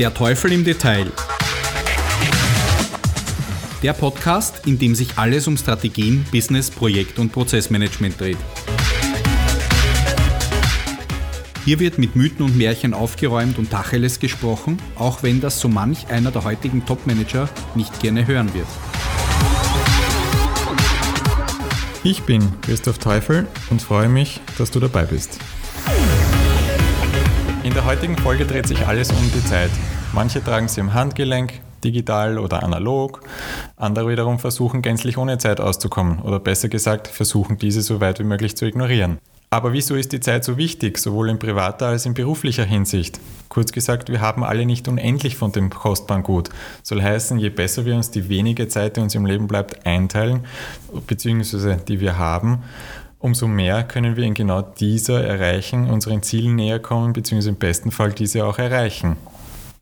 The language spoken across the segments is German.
Der Teufel im Detail. Der Podcast, in dem sich alles um Strategien, Business, Projekt und Prozessmanagement dreht. Hier wird mit Mythen und Märchen aufgeräumt und Tacheles gesprochen, auch wenn das so manch einer der heutigen Topmanager nicht gerne hören wird. Ich bin Christoph Teufel und freue mich, dass du dabei bist. In der heutigen Folge dreht sich alles um die Zeit. Manche tragen sie im Handgelenk, digital oder analog. Andere wiederum versuchen gänzlich ohne Zeit auszukommen oder besser gesagt versuchen diese so weit wie möglich zu ignorieren. Aber wieso ist die Zeit so wichtig, sowohl in privater als in beruflicher Hinsicht? Kurz gesagt, wir haben alle nicht unendlich von dem kostbaren Gut. Soll heißen, je besser wir uns die wenige Zeit, die uns im Leben bleibt, einteilen, beziehungsweise die wir haben, umso mehr können wir in genau dieser erreichen, unseren Zielen näher kommen, beziehungsweise im besten Fall diese auch erreichen.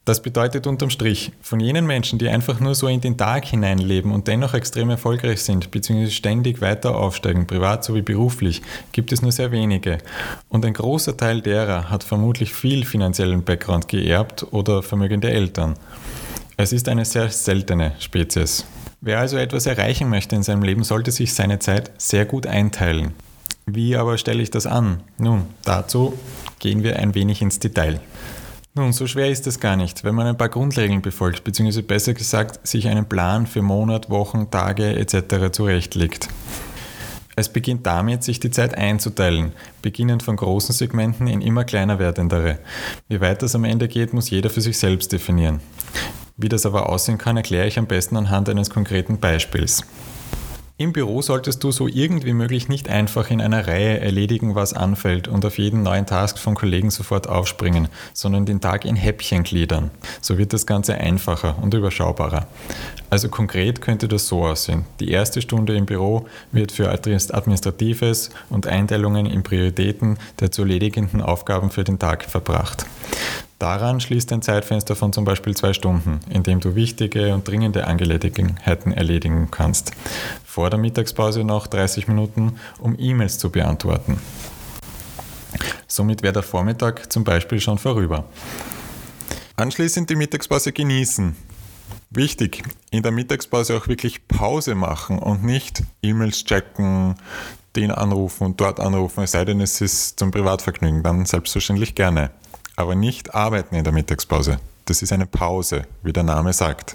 Das bedeutet unterm Strich, von jenen Menschen, die einfach nur so in den Tag hineinleben und dennoch extrem erfolgreich sind, beziehungsweise ständig weiter aufsteigen, privat sowie beruflich, gibt es nur sehr wenige. Und ein großer Teil derer hat vermutlich viel finanziellen Background geerbt oder vermögende Eltern. Es ist eine sehr seltene Spezies. Wer also etwas erreichen möchte in seinem Leben, sollte sich seine Zeit sehr gut einteilen. Wie aber stelle ich das an? Nun, dazu gehen wir ein wenig ins Detail. Nun, so schwer ist es gar nicht, wenn man ein paar Grundregeln befolgt, beziehungsweise besser gesagt, sich einen Plan für Monat, Wochen, Tage etc. zurechtlegt. Es beginnt damit, sich die Zeit einzuteilen, beginnend von großen Segmenten in immer kleiner werdendere. Wie weit das am Ende geht, muss jeder für sich selbst definieren. Wie das aber aussehen kann, erkläre ich am besten anhand eines konkreten Beispiels. Im Büro solltest du so irgendwie möglich nicht einfach in einer Reihe erledigen, was anfällt und auf jeden neuen Task von Kollegen sofort aufspringen, sondern den Tag in Häppchen gliedern. So wird das Ganze einfacher und überschaubarer. Also konkret könnte das so aussehen. Die erste Stunde im Büro wird für Administratives und Einteilungen in Prioritäten der zu erledigenden Aufgaben für den Tag verbracht. Daran schließt ein Zeitfenster von zum Beispiel zwei Stunden, in dem du wichtige und dringende Angelegenheiten erledigen kannst. Vor der Mittagspause noch 30 Minuten, um E-Mails zu beantworten. Somit wäre der Vormittag zum Beispiel schon vorüber. Anschließend die Mittagspause genießen. Wichtig, in der Mittagspause auch wirklich Pause machen und nicht E-Mails checken, den anrufen und dort anrufen, es sei denn, es ist zum Privatvergnügen, dann selbstverständlich gerne aber nicht arbeiten in der Mittagspause. Das ist eine Pause, wie der Name sagt.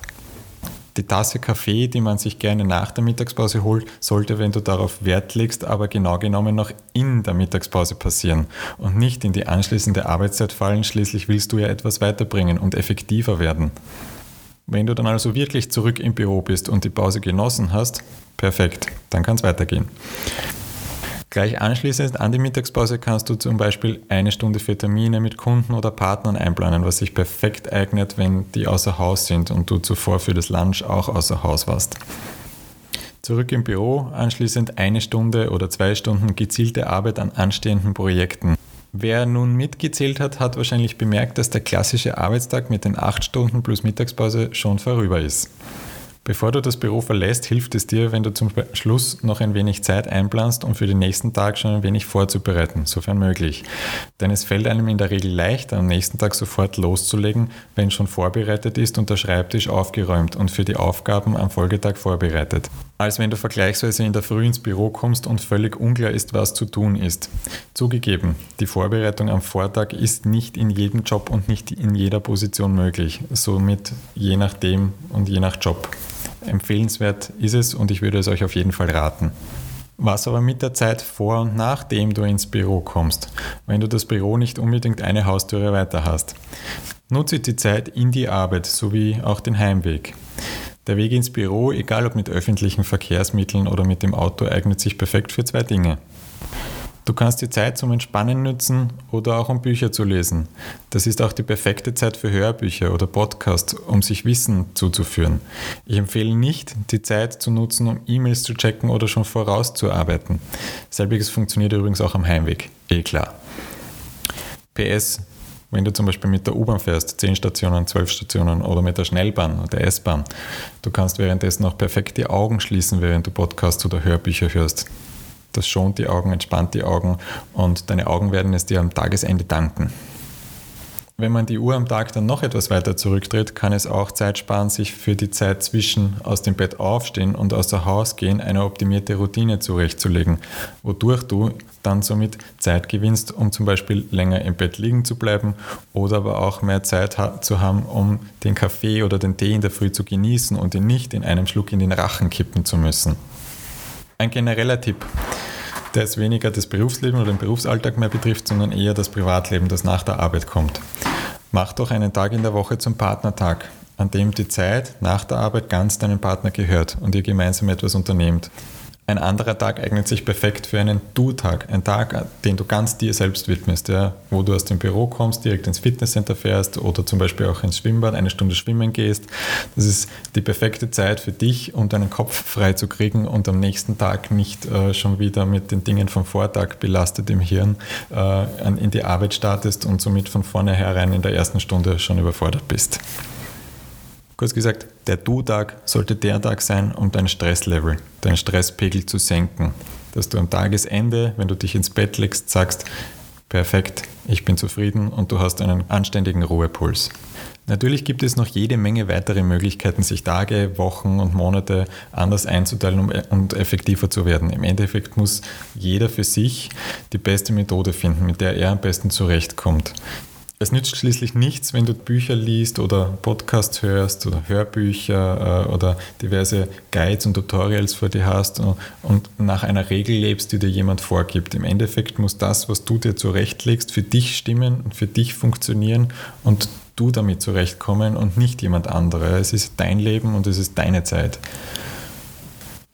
Die Tasse Kaffee, die man sich gerne nach der Mittagspause holt, sollte, wenn du darauf Wert legst, aber genau genommen noch in der Mittagspause passieren und nicht in die anschließende Arbeitszeit fallen. Schließlich willst du ja etwas weiterbringen und effektiver werden. Wenn du dann also wirklich zurück im Büro bist und die Pause genossen hast, perfekt, dann kann es weitergehen. Gleich anschließend an die Mittagspause kannst du zum Beispiel eine Stunde für Termine mit Kunden oder Partnern einplanen, was sich perfekt eignet, wenn die außer Haus sind und du zuvor für das Lunch auch außer Haus warst. Zurück im Büro, anschließend eine Stunde oder zwei Stunden gezielte Arbeit an anstehenden Projekten. Wer nun mitgezählt hat, hat wahrscheinlich bemerkt, dass der klassische Arbeitstag mit den acht Stunden plus Mittagspause schon vorüber ist. Bevor du das Büro verlässt, hilft es dir, wenn du zum Schluss noch ein wenig Zeit einplanst, um für den nächsten Tag schon ein wenig vorzubereiten, sofern möglich. Denn es fällt einem in der Regel leichter, am nächsten Tag sofort loszulegen, wenn schon vorbereitet ist und der Schreibtisch aufgeräumt und für die Aufgaben am Folgetag vorbereitet. Als wenn du vergleichsweise in der Früh ins Büro kommst und völlig unklar ist, was zu tun ist. Zugegeben, die Vorbereitung am Vortag ist nicht in jedem Job und nicht in jeder Position möglich, somit je nachdem und je nach Job. Empfehlenswert ist es und ich würde es euch auf jeden Fall raten. Was aber mit der Zeit vor und nachdem du ins Büro kommst, wenn du das Büro nicht unbedingt eine Haustüre weiter hast. Nutze die Zeit in die Arbeit sowie auch den Heimweg. Der Weg ins Büro, egal ob mit öffentlichen Verkehrsmitteln oder mit dem Auto, eignet sich perfekt für zwei Dinge. Du kannst die Zeit zum Entspannen nützen oder auch um Bücher zu lesen. Das ist auch die perfekte Zeit für Hörbücher oder Podcasts, um sich Wissen zuzuführen. Ich empfehle nicht, die Zeit zu nutzen, um E-Mails zu checken oder schon vorauszuarbeiten. Selbiges funktioniert übrigens auch am Heimweg. Eh klar. PS, wenn du zum Beispiel mit der U-Bahn fährst, 10 Stationen, 12 Stationen oder mit der Schnellbahn oder der S-Bahn, du kannst währenddessen auch perfekt die Augen schließen, während du Podcasts oder Hörbücher hörst. Das schont die Augen, entspannt die Augen und deine Augen werden es dir am Tagesende danken. Wenn man die Uhr am Tag dann noch etwas weiter zurückdreht, kann es auch Zeit sparen, sich für die Zeit zwischen aus dem Bett aufstehen und aus dem Haus gehen eine optimierte Routine zurechtzulegen, wodurch du dann somit Zeit gewinnst, um zum Beispiel länger im Bett liegen zu bleiben oder aber auch mehr Zeit zu haben, um den Kaffee oder den Tee in der Früh zu genießen und ihn nicht in einem Schluck in den Rachen kippen zu müssen. Ein genereller Tipp der jetzt weniger das Berufsleben oder den Berufsalltag mehr betrifft, sondern eher das Privatleben, das nach der Arbeit kommt. Mach doch einen Tag in der Woche zum Partnertag, an dem die Zeit nach der Arbeit ganz deinem Partner gehört und ihr gemeinsam etwas unternehmt. Ein anderer Tag eignet sich perfekt für einen Du-Tag, ein Tag, den du ganz dir selbst widmest, ja, wo du aus dem Büro kommst, direkt ins Fitnesscenter fährst oder zum Beispiel auch ins Schwimmbad eine Stunde schwimmen gehst. Das ist die perfekte Zeit für dich, um deinen Kopf frei zu kriegen und am nächsten Tag nicht äh, schon wieder mit den Dingen vom Vortag belastet im Hirn äh, in die Arbeit startest und somit von vornherein in der ersten Stunde schon überfordert bist. Kurz gesagt, der Du-Tag sollte der Tag sein, um dein Stresslevel, deinen Stresspegel zu senken. Dass du am Tagesende, wenn du dich ins Bett legst, sagst, perfekt, ich bin zufrieden und du hast einen anständigen Ruhepuls. Natürlich gibt es noch jede Menge weitere Möglichkeiten, sich Tage, Wochen und Monate anders einzuteilen und effektiver zu werden. Im Endeffekt muss jeder für sich die beste Methode finden, mit der er am besten zurechtkommt. Es nützt schließlich nichts, wenn du Bücher liest oder Podcasts hörst oder Hörbücher äh, oder diverse Guides und Tutorials vor dir hast und nach einer Regel lebst, die dir jemand vorgibt. Im Endeffekt muss das, was du dir zurechtlegst, für dich stimmen und für dich funktionieren und du damit zurechtkommen und nicht jemand anderer. Es ist dein Leben und es ist deine Zeit.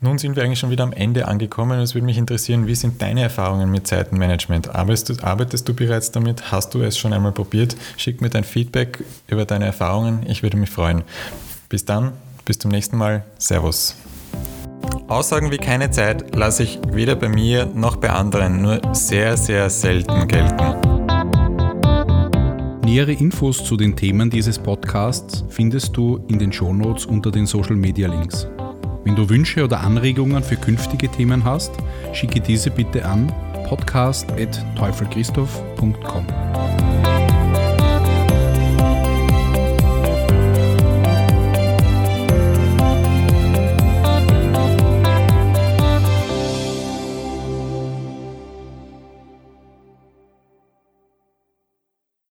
Nun sind wir eigentlich schon wieder am Ende angekommen. Es würde mich interessieren, wie sind deine Erfahrungen mit Zeitenmanagement? Arbeitest du, arbeitest du bereits damit? Hast du es schon einmal probiert? Schick mir dein Feedback über deine Erfahrungen. Ich würde mich freuen. Bis dann, bis zum nächsten Mal. Servus. Aussagen wie keine Zeit lasse ich weder bei mir noch bei anderen nur sehr, sehr selten gelten. Nähere Infos zu den Themen dieses Podcasts findest du in den Shownotes unter den Social Media Links. Wenn du Wünsche oder Anregungen für künftige Themen hast, schicke diese bitte an podcast.teufelchristoph.com.